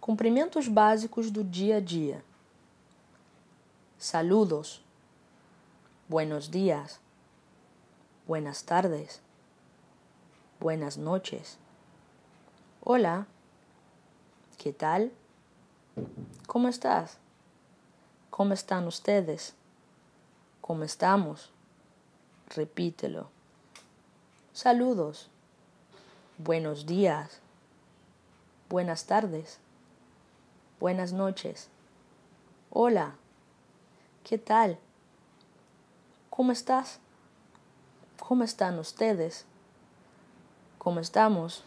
Cumprimentos básicos do dia a dia. Saludos. Buenos días. Buenas tardes. Buenas noches. Hola. ¿Qué tal? ¿Cómo estás? ¿Cómo están ustedes? ¿Cómo estamos? Repítelo. Saludos. Buenos días. Buenas tardes. Buenas noches. Hola. ¿Qué tal? ¿Cómo estás? ¿Cómo están ustedes? ¿Cómo estamos?